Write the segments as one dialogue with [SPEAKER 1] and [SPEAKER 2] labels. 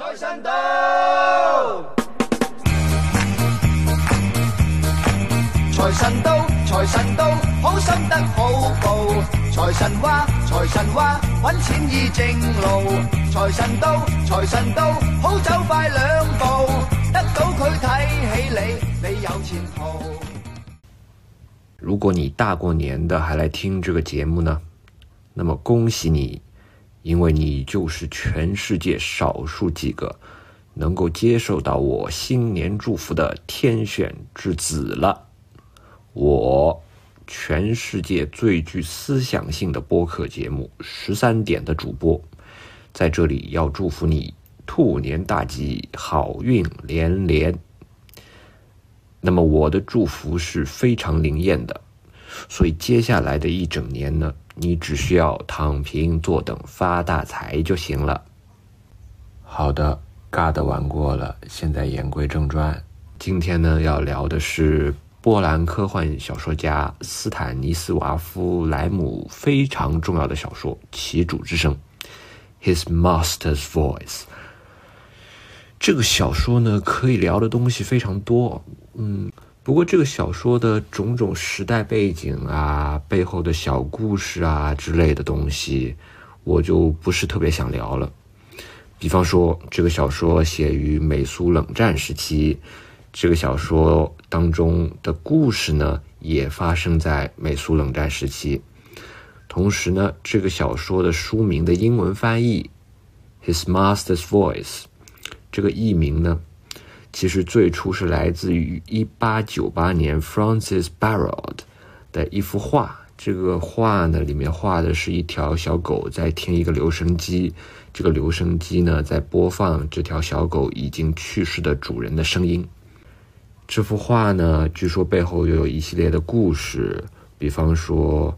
[SPEAKER 1] 财神到，财神到，财神到，好心得好报。财神话，财神话，揾钱易正路。财神到，财神到，好走快两步，得到佢睇起你，你有前途。
[SPEAKER 2] 如果你大过年的还来听这个节目呢，那么恭喜你，因为你就是全世界少数几个能够接受到我新年祝福的天选之子了。我，全世界最具思想性的播客节目十三点的主播，在这里要祝福你兔年大吉，好运连连。那么我的祝福是非常灵验的，所以接下来的一整年呢，你只需要躺平坐等发大财就行了。好的，尬的玩过了，现在言归正传。今天呢，要聊的是波兰科幻小说家斯坦尼斯瓦夫·莱姆非常重要的小说《旗主之声》（His Master's Voice）。这个小说呢，可以聊的东西非常多，嗯，不过这个小说的种种时代背景啊、背后的小故事啊之类的东西，我就不是特别想聊了。比方说，这个小说写于美苏冷战时期，这个小说当中的故事呢，也发生在美苏冷战时期。同时呢，这个小说的书名的英文翻译《His Master's Voice》。这个译名呢，其实最初是来自于一八九八年 Francis Barraud 的一幅画。这个画呢，里面画的是一条小狗在听一个留声机，这个留声机呢在播放这条小狗已经去世的主人的声音。这幅画呢，据说背后又有一系列的故事，比方说，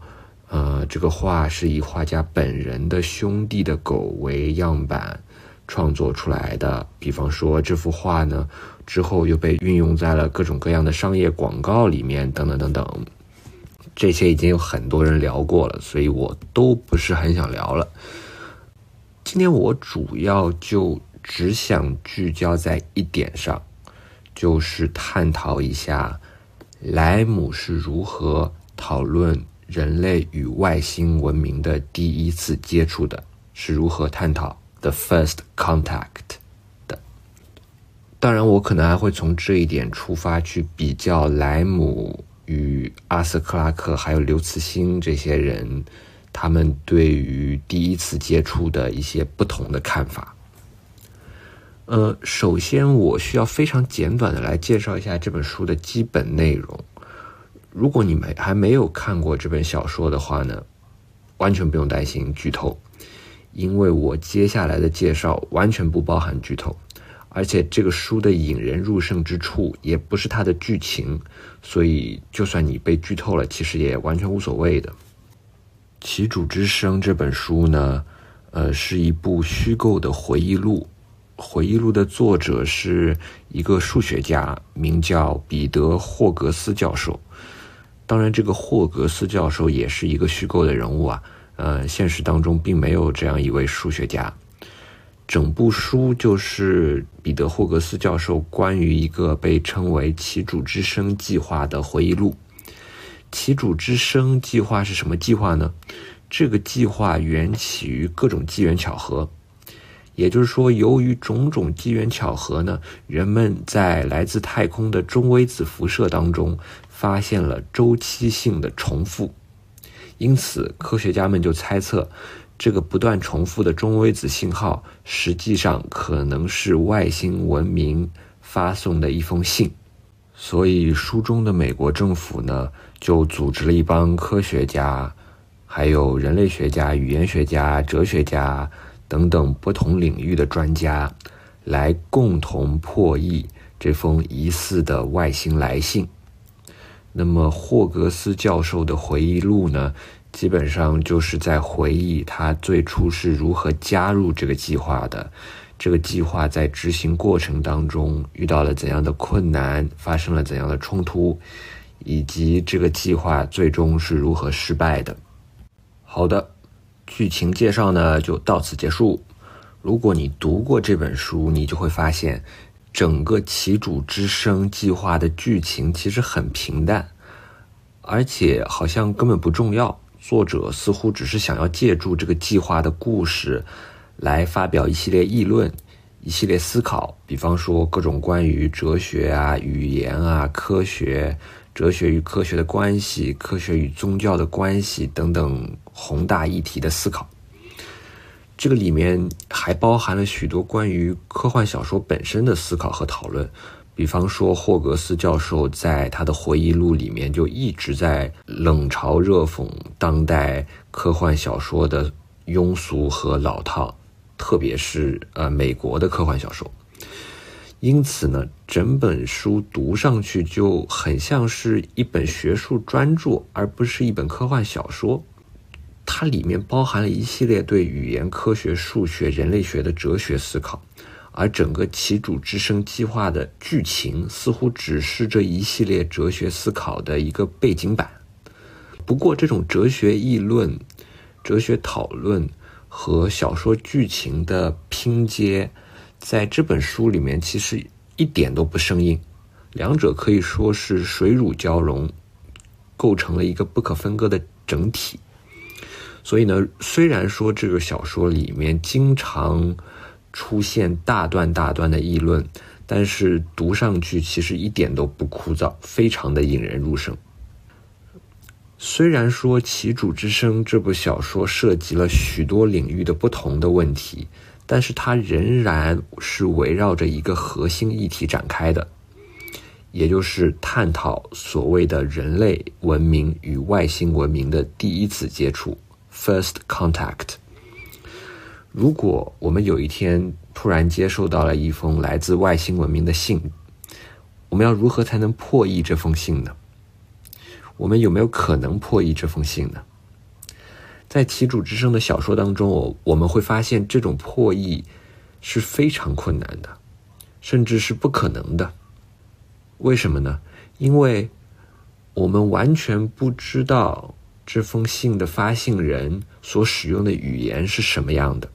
[SPEAKER 2] 呃，这个画是以画家本人的兄弟的狗为样板。创作出来的，比方说这幅画呢，之后又被运用在了各种各样的商业广告里面，等等等等。这些已经有很多人聊过了，所以我都不是很想聊了。今天我主要就只想聚焦在一点上，就是探讨一下莱姆是如何讨论人类与外星文明的第一次接触的，是如何探讨。The first contact 的，当然，我可能还会从这一点出发去比较莱姆与阿瑟克拉克还有刘慈欣这些人，他们对于第一次接触的一些不同的看法。呃，首先我需要非常简短的来介绍一下这本书的基本内容。如果你们还没有看过这本小说的话呢，完全不用担心剧透。因为我接下来的介绍完全不包含剧透，而且这个书的引人入胜之处也不是它的剧情，所以就算你被剧透了，其实也完全无所谓的。《其主之声》这本书呢，呃，是一部虚构的回忆录，回忆录的作者是一个数学家，名叫彼得·霍格斯教授。当然，这个霍格斯教授也是一个虚构的人物啊。呃，现实当中并没有这样一位数学家。整部书就是彼得·霍格斯教授关于一个被称为“旗主之声”计划的回忆录。旗主之声计划是什么计划呢？这个计划缘起于各种机缘巧合，也就是说，由于种种机缘巧合呢，人们在来自太空的中微子辐射当中发现了周期性的重复。因此，科学家们就猜测，这个不断重复的中微子信号，实际上可能是外星文明发送的一封信。所以，书中的美国政府呢，就组织了一帮科学家，还有人类学家、语言学家、哲学家等等不同领域的专家，来共同破译这封疑似的外星来信。那么霍格斯教授的回忆录呢，基本上就是在回忆他最初是如何加入这个计划的，这个计划在执行过程当中遇到了怎样的困难，发生了怎样的冲突，以及这个计划最终是如何失败的。好的，剧情介绍呢就到此结束。如果你读过这本书，你就会发现，整个旗主之声计划的剧情其实很平淡，而且好像根本不重要。作者似乎只是想要借助这个计划的故事，来发表一系列议论、一系列思考，比方说各种关于哲学啊、语言啊、科学、哲学与科学的关系、科学与宗教的关系等等宏大议题的思考。这个里面还包含了许多关于科幻小说本身的思考和讨论。比方说，霍格斯教授在他的回忆录里面就一直在冷嘲热讽当代科幻小说的庸俗和老套，特别是呃美国的科幻小说。因此呢，整本书读上去就很像是一本学术专著，而不是一本科幻小说。它里面包含了一系列对语言科学、数学、人类学的哲学思考。而整个旗主之声计划的剧情似乎只是这一系列哲学思考的一个背景板。不过，这种哲学议论、哲学讨论和小说剧情的拼接，在这本书里面其实一点都不生硬，两者可以说是水乳交融，构成了一个不可分割的整体。所以呢，虽然说这个小说里面经常。出现大段大段的议论，但是读上去其实一点都不枯燥，非常的引人入胜。虽然说《旗主之声》这部小说涉及了许多领域的不同的问题，但是它仍然是围绕着一个核心议题展开的，也就是探讨所谓的人类文明与外星文明的第一次接触 （First Contact）。如果我们有一天突然接收到了一封来自外星文明的信，我们要如何才能破译这封信呢？我们有没有可能破译这封信呢？在旗主之声的小说当中，我我们会发现这种破译是非常困难的，甚至是不可能的。为什么呢？因为我们完全不知道这封信的发信人所使用的语言是什么样的。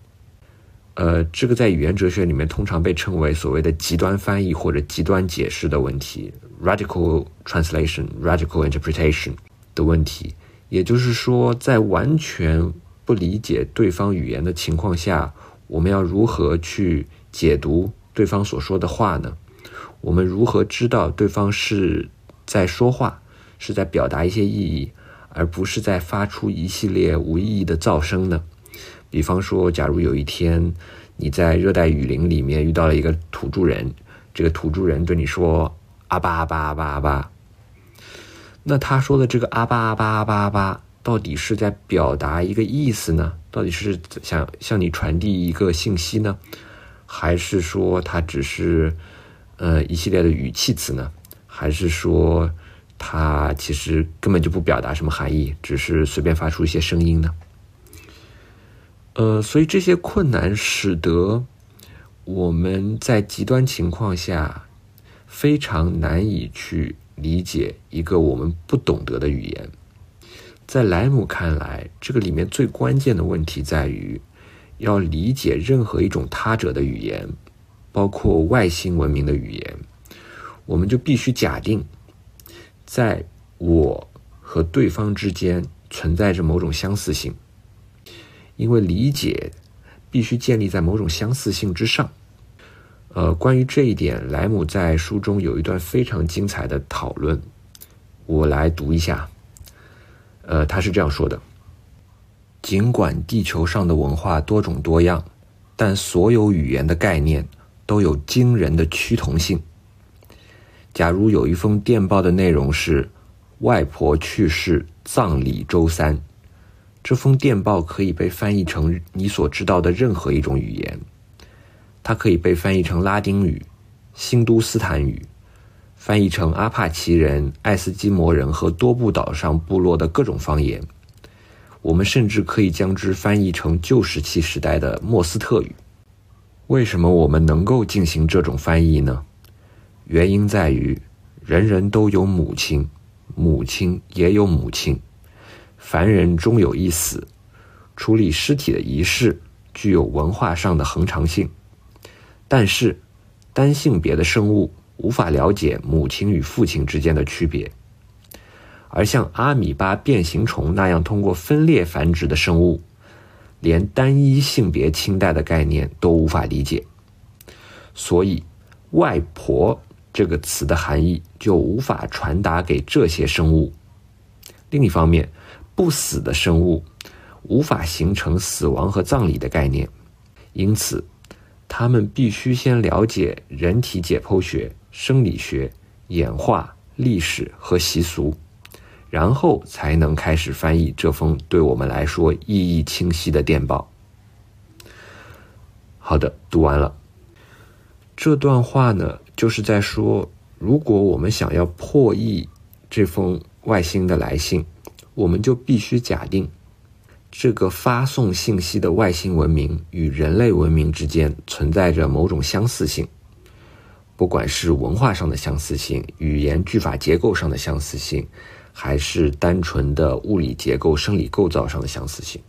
[SPEAKER 2] 呃，这个在语言哲学里面通常被称为所谓的极端翻译或者极端解释的问题 （radical translation, radical interpretation） 的问题。也就是说，在完全不理解对方语言的情况下，我们要如何去解读对方所说的话呢？我们如何知道对方是在说话，是在表达一些意义，而不是在发出一系列无意义的噪声呢？比方说，假如有一天你在热带雨林里面遇到了一个土著人，这个土著人对你说“阿巴阿巴阿巴阿巴”，那他说的这个“阿巴阿巴阿巴阿巴”到底是在表达一个意思呢？到底是想向你传递一个信息呢，还是说他只是呃一系列的语气词呢？还是说他其实根本就不表达什么含义，只是随便发出一些声音呢？呃，所以这些困难使得我们在极端情况下非常难以去理解一个我们不懂得的语言。在莱姆看来，这个里面最关键的问题在于，要理解任何一种他者的语言，包括外星文明的语言，我们就必须假定，在我和对方之间存在着某种相似性。因为理解必须建立在某种相似性之上。呃，关于这一点，莱姆在书中有一段非常精彩的讨论，我来读一下。呃，他是这样说的：尽管地球上的文化多种多样，但所有语言的概念都有惊人的趋同性。假如有一封电报的内容是“外婆去世，葬礼周三”。这封电报可以被翻译成你所知道的任何一种语言，它可以被翻译成拉丁语、新都斯坦语，翻译成阿帕奇人、爱斯基摩人和多布岛上部落的各种方言。我们甚至可以将之翻译成旧石器时代的莫斯特语。为什么我们能够进行这种翻译呢？原因在于，人人都有母亲，母亲也有母亲。凡人终有一死，处理尸体的仪式具有文化上的恒常性，但是单性别的生物无法了解母亲与父亲之间的区别，而像阿米巴变形虫那样通过分裂繁殖的生物，连单一性别亲代的概念都无法理解，所以“外婆”这个词的含义就无法传达给这些生物。另一方面，不死的生物无法形成死亡和葬礼的概念，因此，他们必须先了解人体解剖学、生理学、演化、历史和习俗，然后才能开始翻译这封对我们来说意义清晰的电报。好的，读完了。这段话呢，就是在说，如果我们想要破译这封。外星的来信，我们就必须假定，这个发送信息的外星文明与人类文明之间存在着某种相似性，不管是文化上的相似性、语言句法结构上的相似性，还是单纯的物理结构、生理构造上的相似性。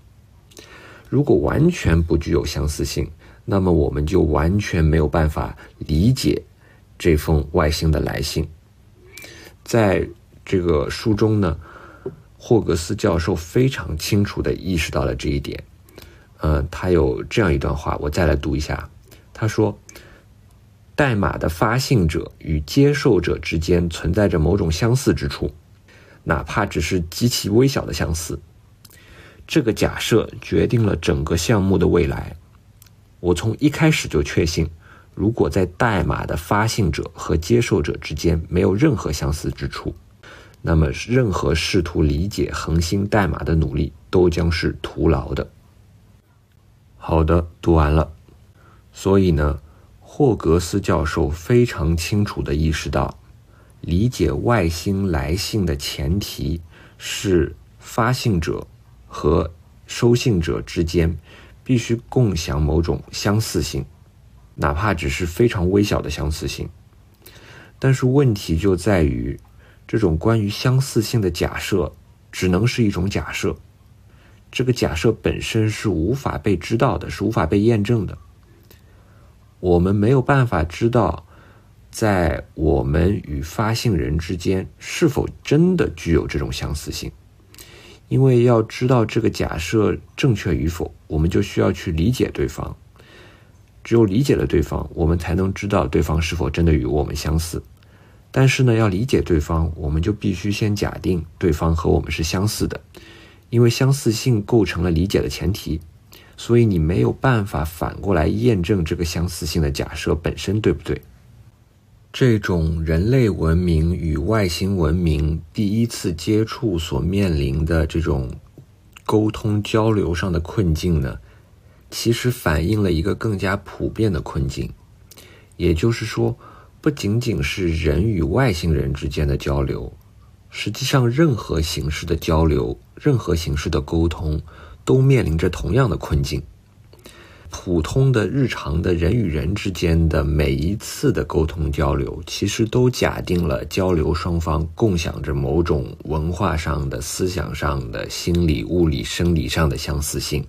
[SPEAKER 2] 如果完全不具有相似性，那么我们就完全没有办法理解这封外星的来信，在。这个书中呢，霍格斯教授非常清楚的意识到了这一点。呃，他有这样一段话，我再来读一下。他说：“代码的发信者与接受者之间存在着某种相似之处，哪怕只是极其微小的相似。这个假设决定了整个项目的未来。我从一开始就确信，如果在代码的发信者和接受者之间没有任何相似之处。”那么，任何试图理解恒星代码的努力都将是徒劳的。好的，读完了。所以呢，霍格斯教授非常清楚的意识到，理解外星来信的前提是发信者和收信者之间必须共享某种相似性，哪怕只是非常微小的相似性。但是问题就在于。这种关于相似性的假设，只能是一种假设。这个假设本身是无法被知道的，是无法被验证的。我们没有办法知道，在我们与发信人之间是否真的具有这种相似性。因为要知道这个假设正确与否，我们就需要去理解对方。只有理解了对方，我们才能知道对方是否真的与我们相似。但是呢，要理解对方，我们就必须先假定对方和我们是相似的，因为相似性构成了理解的前提，所以你没有办法反过来验证这个相似性的假设本身对不对。这种人类文明与外星文明第一次接触所面临的这种沟通交流上的困境呢，其实反映了一个更加普遍的困境，也就是说。不仅仅是人与外星人之间的交流，实际上任何形式的交流、任何形式的沟通，都面临着同样的困境。普通的日常的人与人之间的每一次的沟通交流，其实都假定了交流双方共享着某种文化上的、思想上的、心理、物理、生理上的相似性。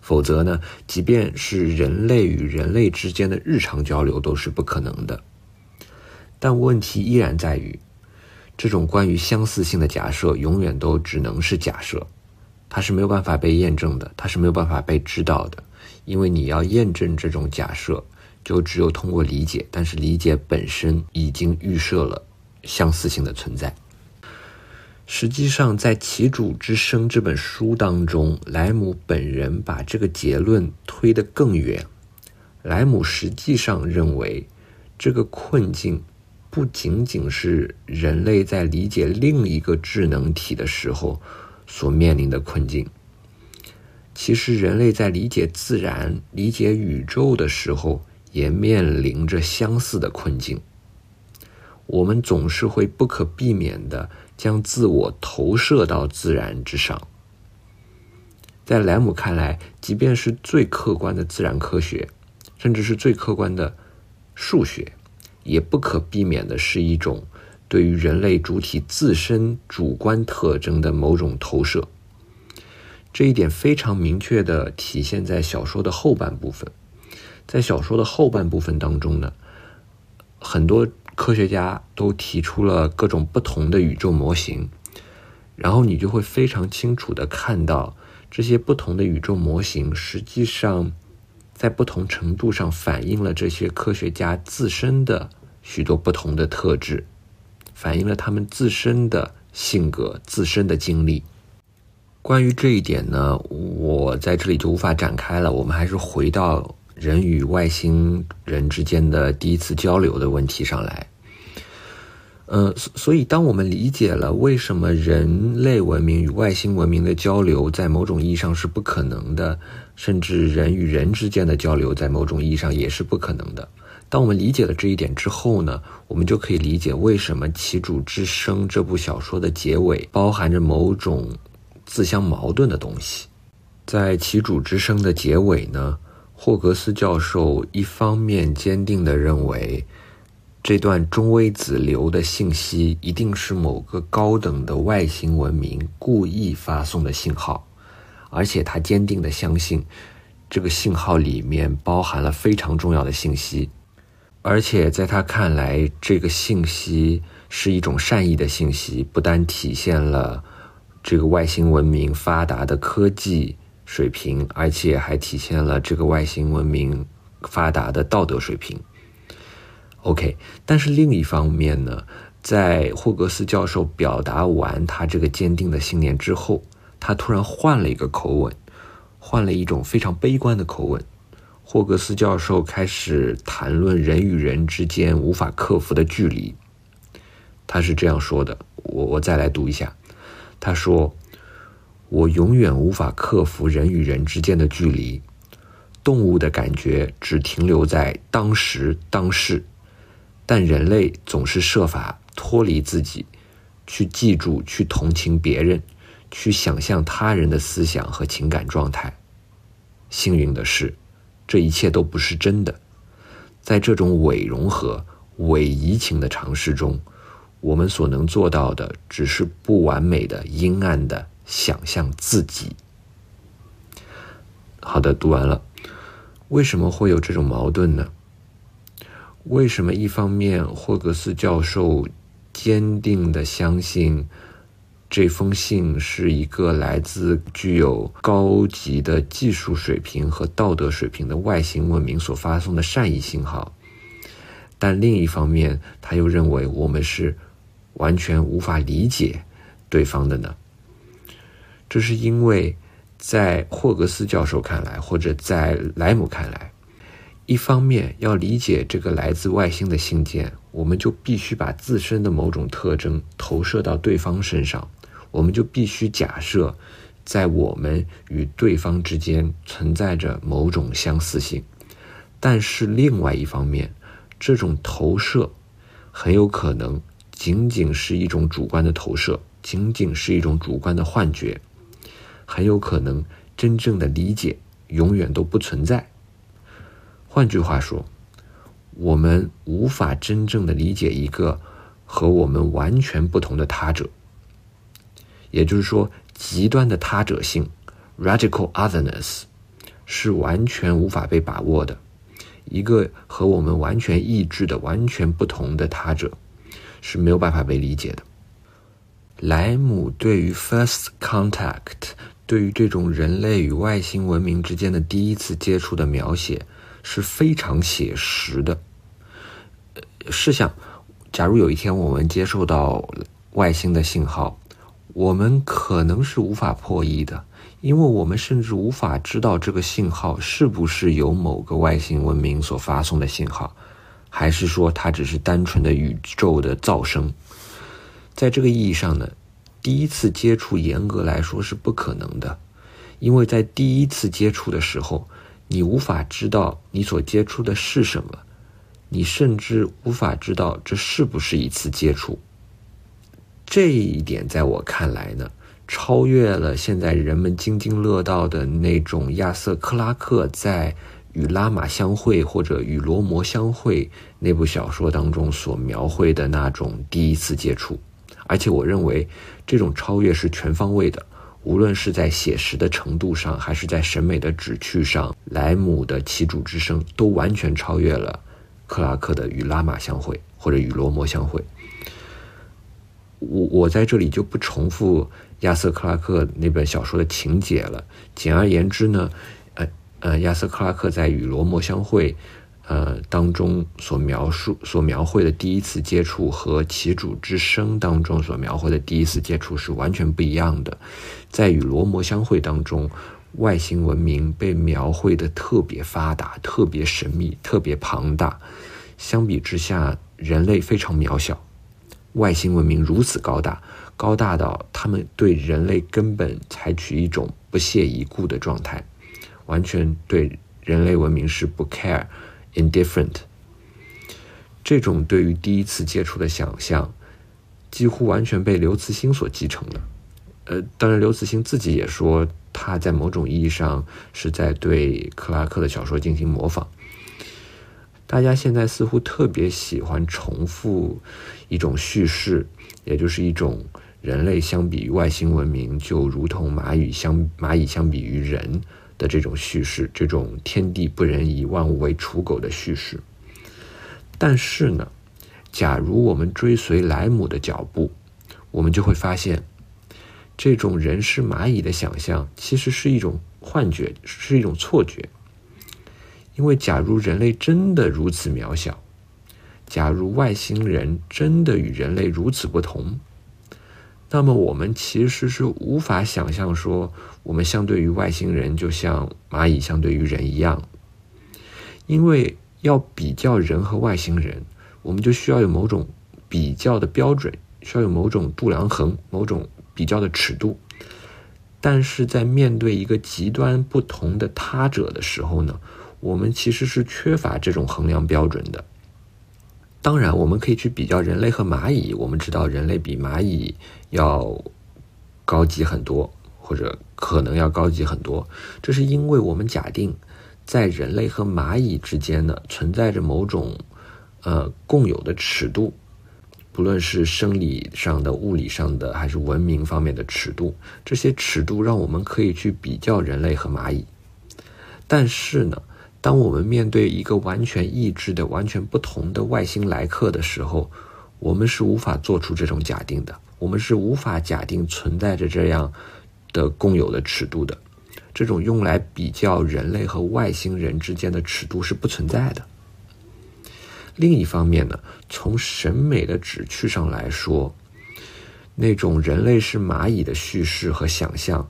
[SPEAKER 2] 否则呢，即便是人类与人类之间的日常交流都是不可能的。但问题依然在于，这种关于相似性的假设永远都只能是假设，它是没有办法被验证的，它是没有办法被知道的。因为你要验证这种假设，就只有通过理解，但是理解本身已经预设了相似性的存在。实际上，在《其主之声》这本书当中，莱姆本人把这个结论推得更远。莱姆实际上认为，这个困境不仅仅是人类在理解另一个智能体的时候所面临的困境，其实人类在理解自然、理解宇宙的时候，也面临着相似的困境。我们总是会不可避免的。将自我投射到自然之上，在莱姆看来，即便是最客观的自然科学，甚至是最客观的数学，也不可避免的是一种对于人类主体自身主观特征的某种投射。这一点非常明确的体现在小说的后半部分。在小说的后半部分当中呢，很多科学家都提出了各种不同的宇宙模型，然后你就会非常清楚的看到这些不同的宇宙模型实际上在不同程度上反映了这些科学家自身的许多不同的特质，反映了他们自身的性格、自身的经历。关于这一点呢，我在这里就无法展开了。我们还是回到人与外星人之间的第一次交流的问题上来。呃，所以当我们理解了为什么人类文明与外星文明的交流在某种意义上是不可能的，甚至人与人之间的交流在某种意义上也是不可能的。当我们理解了这一点之后呢，我们就可以理解为什么《旗主之声》这部小说的结尾包含着某种。自相矛盾的东西，在《其主之声》的结尾呢，霍格斯教授一方面坚定地认为，这段中微子流的信息一定是某个高等的外星文明故意发送的信号，而且他坚定地相信，这个信号里面包含了非常重要的信息，而且在他看来，这个信息是一种善意的信息，不单体现了。这个外星文明发达的科技水平，而且还体现了这个外星文明发达的道德水平。OK，但是另一方面呢，在霍格斯教授表达完他这个坚定的信念之后，他突然换了一个口吻，换了一种非常悲观的口吻。霍格斯教授开始谈论人与人之间无法克服的距离。他是这样说的，我我再来读一下。他说：“我永远无法克服人与人之间的距离，动物的感觉只停留在当时当世，但人类总是设法脱离自己，去记住、去同情别人，去想象他人的思想和情感状态。幸运的是，这一切都不是真的。在这种伪融合、伪移情的尝试中。”我们所能做到的，只是不完美的、阴暗的想象自己。好的，读完了。为什么会有这种矛盾呢？为什么一方面霍格斯教授坚定的相信这封信是一个来自具有高级的技术水平和道德水平的外星文明所发送的善意信号，但另一方面他又认为我们是？完全无法理解对方的呢？这是因为，在霍格斯教授看来，或者在莱姆看来，一方面要理解这个来自外星的信件，我们就必须把自身的某种特征投射到对方身上，我们就必须假设，在我们与对方之间存在着某种相似性。但是另外一方面，这种投射很有可能。仅仅是一种主观的投射，仅仅是一种主观的幻觉，很有可能真正的理解永远都不存在。换句话说，我们无法真正的理解一个和我们完全不同的他者。也就是说，极端的他者性 （radical otherness） 是完全无法被把握的。一个和我们完全意志的、完全不同的他者。是没有办法被理解的。莱姆对于 first contact，对于这种人类与外星文明之间的第一次接触的描写是非常写实的。试想，假如有一天我们接受到外星的信号，我们可能是无法破译的，因为我们甚至无法知道这个信号是不是由某个外星文明所发送的信号。还是说它只是单纯的宇宙的噪声？在这个意义上呢，第一次接触严格来说是不可能的，因为在第一次接触的时候，你无法知道你所接触的是什么，你甚至无法知道这是不是一次接触。这一点在我看来呢，超越了现在人们津津乐道的那种亚瑟·克拉克在。与拉玛相会，或者与罗摩相会，那部小说当中所描绘的那种第一次接触，而且我认为这种超越是全方位的，无论是在写实的程度上，还是在审美的旨趣上，莱姆的《旗主之声》都完全超越了克拉克的《与拉玛相会》或者《与罗摩相会》。我我在这里就不重复亚瑟·克拉克那本小说的情节了。简而言之呢，呃呃，亚瑟·克拉克在《与罗摩相会》呃当中所描述、所描绘的第一次接触，和《其主之声》当中所描绘的第一次接触是完全不一样的。在《与罗摩相会》当中，外星文明被描绘的特别发达、特别神秘、特别庞大，相比之下，人类非常渺小。外星文明如此高大，高大到他们对人类根本采取一种不屑一顾的状态，完全对人类文明是不 care、indifferent。这种对于第一次接触的想象，几乎完全被刘慈欣所继承了。呃，当然，刘慈欣自己也说，他在某种意义上是在对克拉克的小说进行模仿。大家现在似乎特别喜欢重复一种叙事，也就是一种人类相比于外星文明就如同蚂蚁相蚂蚁相比于人的这种叙事，这种天地不仁，以万物为刍狗的叙事。但是呢，假如我们追随莱姆的脚步，我们就会发现，这种人是蚂蚁的想象其实是一种幻觉，是一种错觉。因为，假如人类真的如此渺小，假如外星人真的与人类如此不同，那么我们其实是无法想象说，我们相对于外星人就像蚂蚁相对于人一样。因为要比较人和外星人，我们就需要有某种比较的标准，需要有某种度量衡，某种比较的尺度。但是在面对一个极端不同的他者的时候呢？我们其实是缺乏这种衡量标准的。当然，我们可以去比较人类和蚂蚁。我们知道人类比蚂蚁要高级很多，或者可能要高级很多。这是因为我们假定在人类和蚂蚁之间呢，存在着某种呃共有的尺度，不论是生理上的、物理上的，还是文明方面的尺度。这些尺度让我们可以去比较人类和蚂蚁。但是呢？当我们面对一个完全意志的、完全不同的外星来客的时候，我们是无法做出这种假定的。我们是无法假定存在着这样的共有的尺度的。这种用来比较人类和外星人之间的尺度是不存在的。另一方面呢，从审美的旨趣上来说，那种人类是蚂蚁的叙事和想象，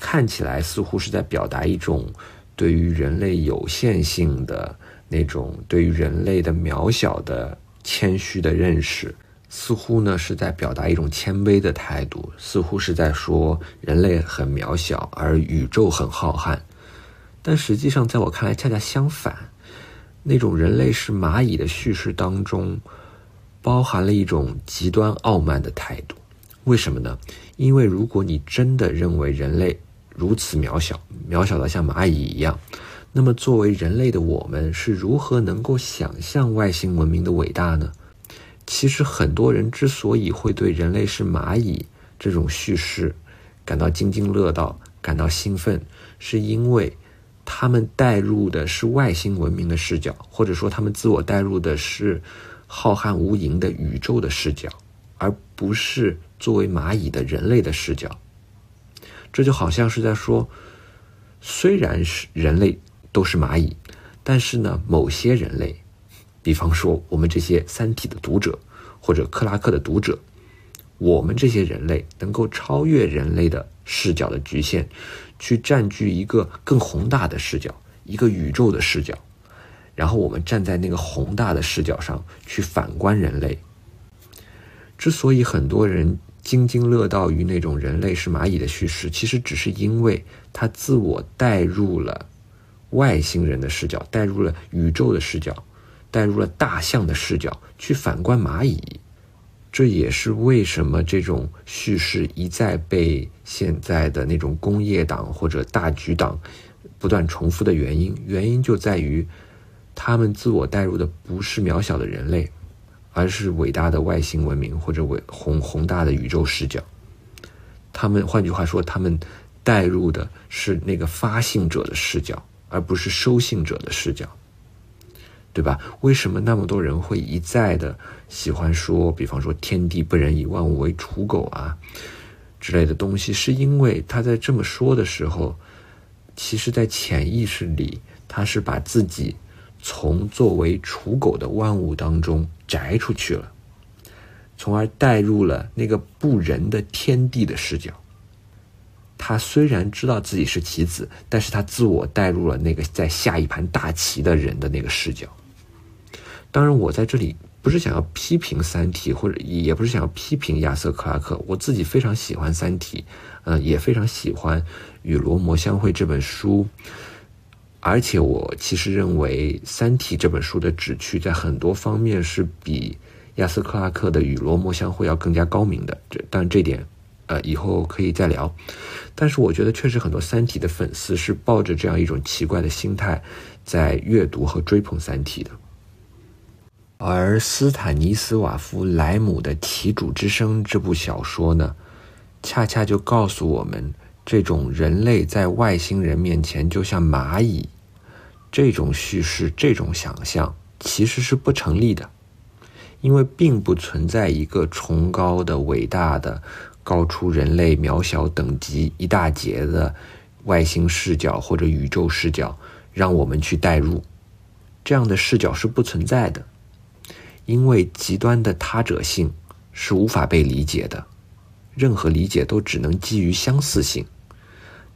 [SPEAKER 2] 看起来似乎是在表达一种。对于人类有限性的那种，对于人类的渺小的谦虚的认识，似乎呢是在表达一种谦卑的态度，似乎是在说人类很渺小，而宇宙很浩瀚。但实际上，在我看来，恰恰相反，那种人类是蚂蚁的叙事当中，包含了一种极端傲慢的态度。为什么呢？因为如果你真的认为人类，如此渺小，渺小到像蚂蚁一样。那么，作为人类的我们是如何能够想象外星文明的伟大呢？其实，很多人之所以会对人类是蚂蚁这种叙事感到津津乐道、感到兴奋，是因为他们带入的是外星文明的视角，或者说他们自我带入的是浩瀚无垠的宇宙的视角，而不是作为蚂蚁的人类的视角。这就好像是在说，虽然是人类都是蚂蚁，但是呢，某些人类，比方说我们这些《三体》的读者，或者克拉克的读者，我们这些人类能够超越人类的视角的局限，去占据一个更宏大的视角，一个宇宙的视角，然后我们站在那个宏大的视角上去反观人类。之所以很多人。津津乐道于那种人类是蚂蚁的叙事，其实只是因为他自我带入了外星人的视角，带入了宇宙的视角，带入了大象的视角去反观蚂蚁。这也是为什么这种叙事一再被现在的那种工业党或者大局党不断重复的原因。原因就在于他们自我带入的不是渺小的人类。而是伟大的外星文明或者伟宏宏大的宇宙视角。他们换句话说，他们带入的是那个发信者的视角，而不是收信者的视角，对吧？为什么那么多人会一再的喜欢说，比方说“天地不仁，以万物为刍狗”啊之类的东西？是因为他在这么说的时候，其实在潜意识里，他是把自己从作为刍狗的万物当中摘出去了。从而带入了那个不仁的天地的视角。他虽然知道自己是棋子，但是他自我带入了那个在下一盘大棋的人的那个视角。当然，我在这里不是想要批评《三体》，或者也不是想要批评亚瑟·克拉克。我自己非常喜欢《三体》，嗯，也非常喜欢《与罗摩相会》这本书。而且，我其实认为《三体》这本书的旨趣在很多方面是比。亚瑟·克拉克的《与罗摩相会》要更加高明的，这但这点，呃，以后可以再聊。但是我觉得，确实很多《三体》的粉丝是抱着这样一种奇怪的心态，在阅读和追捧《三体》的。而斯坦尼斯瓦夫·莱姆的《题主之声》这部小说呢，恰恰就告诉我们，这种人类在外星人面前就像蚂蚁，这种叙事、这种想象其实是不成立的。因为并不存在一个崇高的、伟大的、高出人类渺小等级一大截的外星视角或者宇宙视角，让我们去代入，这样的视角是不存在的。因为极端的他者性是无法被理解的，任何理解都只能基于相似性。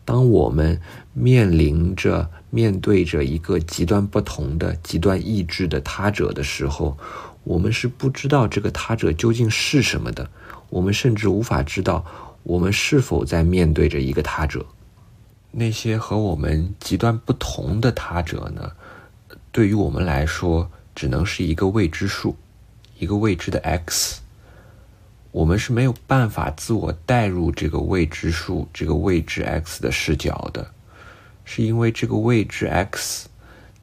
[SPEAKER 2] 当我们面临着、面对着一个极端不同的、极端意志的他者的时候，我们是不知道这个他者究竟是什么的，我们甚至无法知道我们是否在面对着一个他者。那些和我们极端不同的他者呢？对于我们来说，只能是一个未知数，一个未知的 x。我们是没有办法自我带入这个未知数、这个未知 x 的视角的，是因为这个未知 x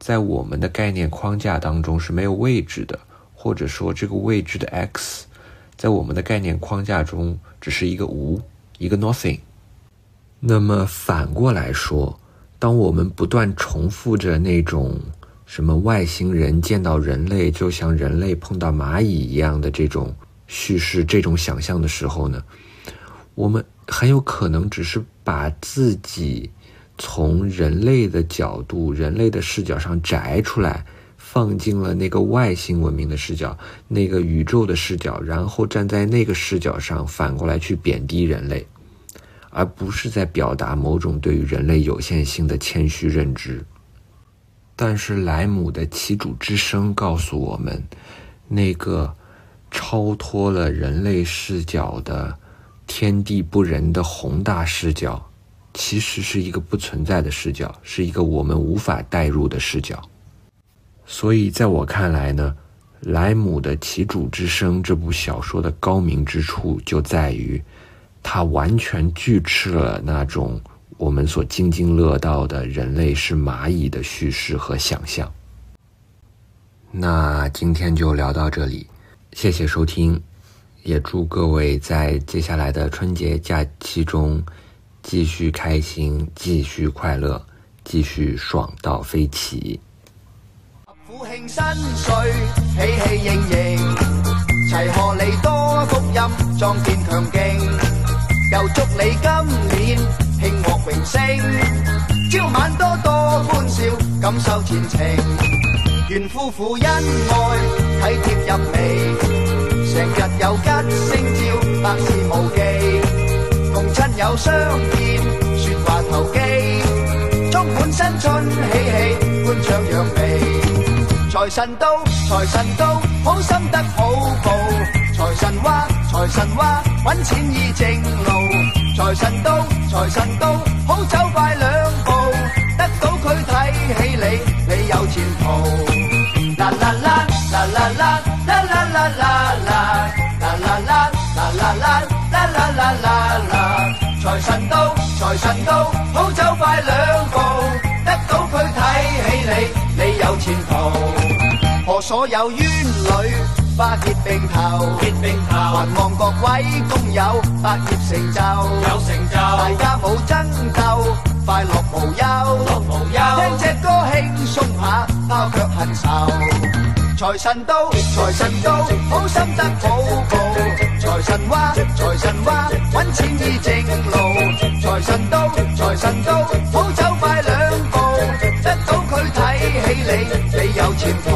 [SPEAKER 2] 在我们的概念框架当中是没有位置的。或者说，这个未知的 x，在我们的概念框架中只是一个无，一个 nothing。那么反过来说，当我们不断重复着那种什么外星人见到人类就像人类碰到蚂蚁一样的这种叙事、这种想象的时候呢，我们很有可能只是把自己从人类的角度、人类的视角上摘出来。放进了那个外星文明的视角，那个宇宙的视角，然后站在那个视角上反过来去贬低人类，而不是在表达某种对于人类有限性的谦虚认知。但是莱姆的旗主之声告诉我们，那个超脱了人类视角的天地不仁的宏大视角，其实是一个不存在的视角，是一个我们无法代入的视角。所以，在我看来呢，莱姆的《其主之声》这部小说的高明之处就在于，它完全拒斥了那种我们所津津乐道的人类是蚂蚁的叙事和想象。那今天就聊到这里，谢谢收听，也祝各位在接下来的春节假期中继续开心，继续快乐，继续爽到飞起。
[SPEAKER 1] 富庆新岁，喜气盈盈，齐贺你多福音，壮健强劲。又祝你今年庆获荣升，朝晚多多欢笑，感受前程。愿夫妇恩爱，体贴入微，成日有吉星照，百事无忌。共亲友相见，说话投机，充满新春喜气，欢畅扬眉。财神到，财神到，好心得好报。财神话，财神话，揾钱易正路。财神到，财神到，好走快两步。得到佢神都，财神都，好走快两步。得到佢睇起你，你有前途。和所有冤侣花結並頭，
[SPEAKER 3] 結並頭，
[SPEAKER 1] 還望各位工友百業成就，
[SPEAKER 3] 有成就，
[SPEAKER 1] 大家冇爭鬥，快樂無憂，
[SPEAKER 3] 樂無憂
[SPEAKER 1] 聽隻歌輕鬆下，拋卻恨愁。财神到，财神到，好心得好报。财神话，财神话，揾钱依正路。财神到，财神到，好走快两步，得到佢睇起你，你有前途。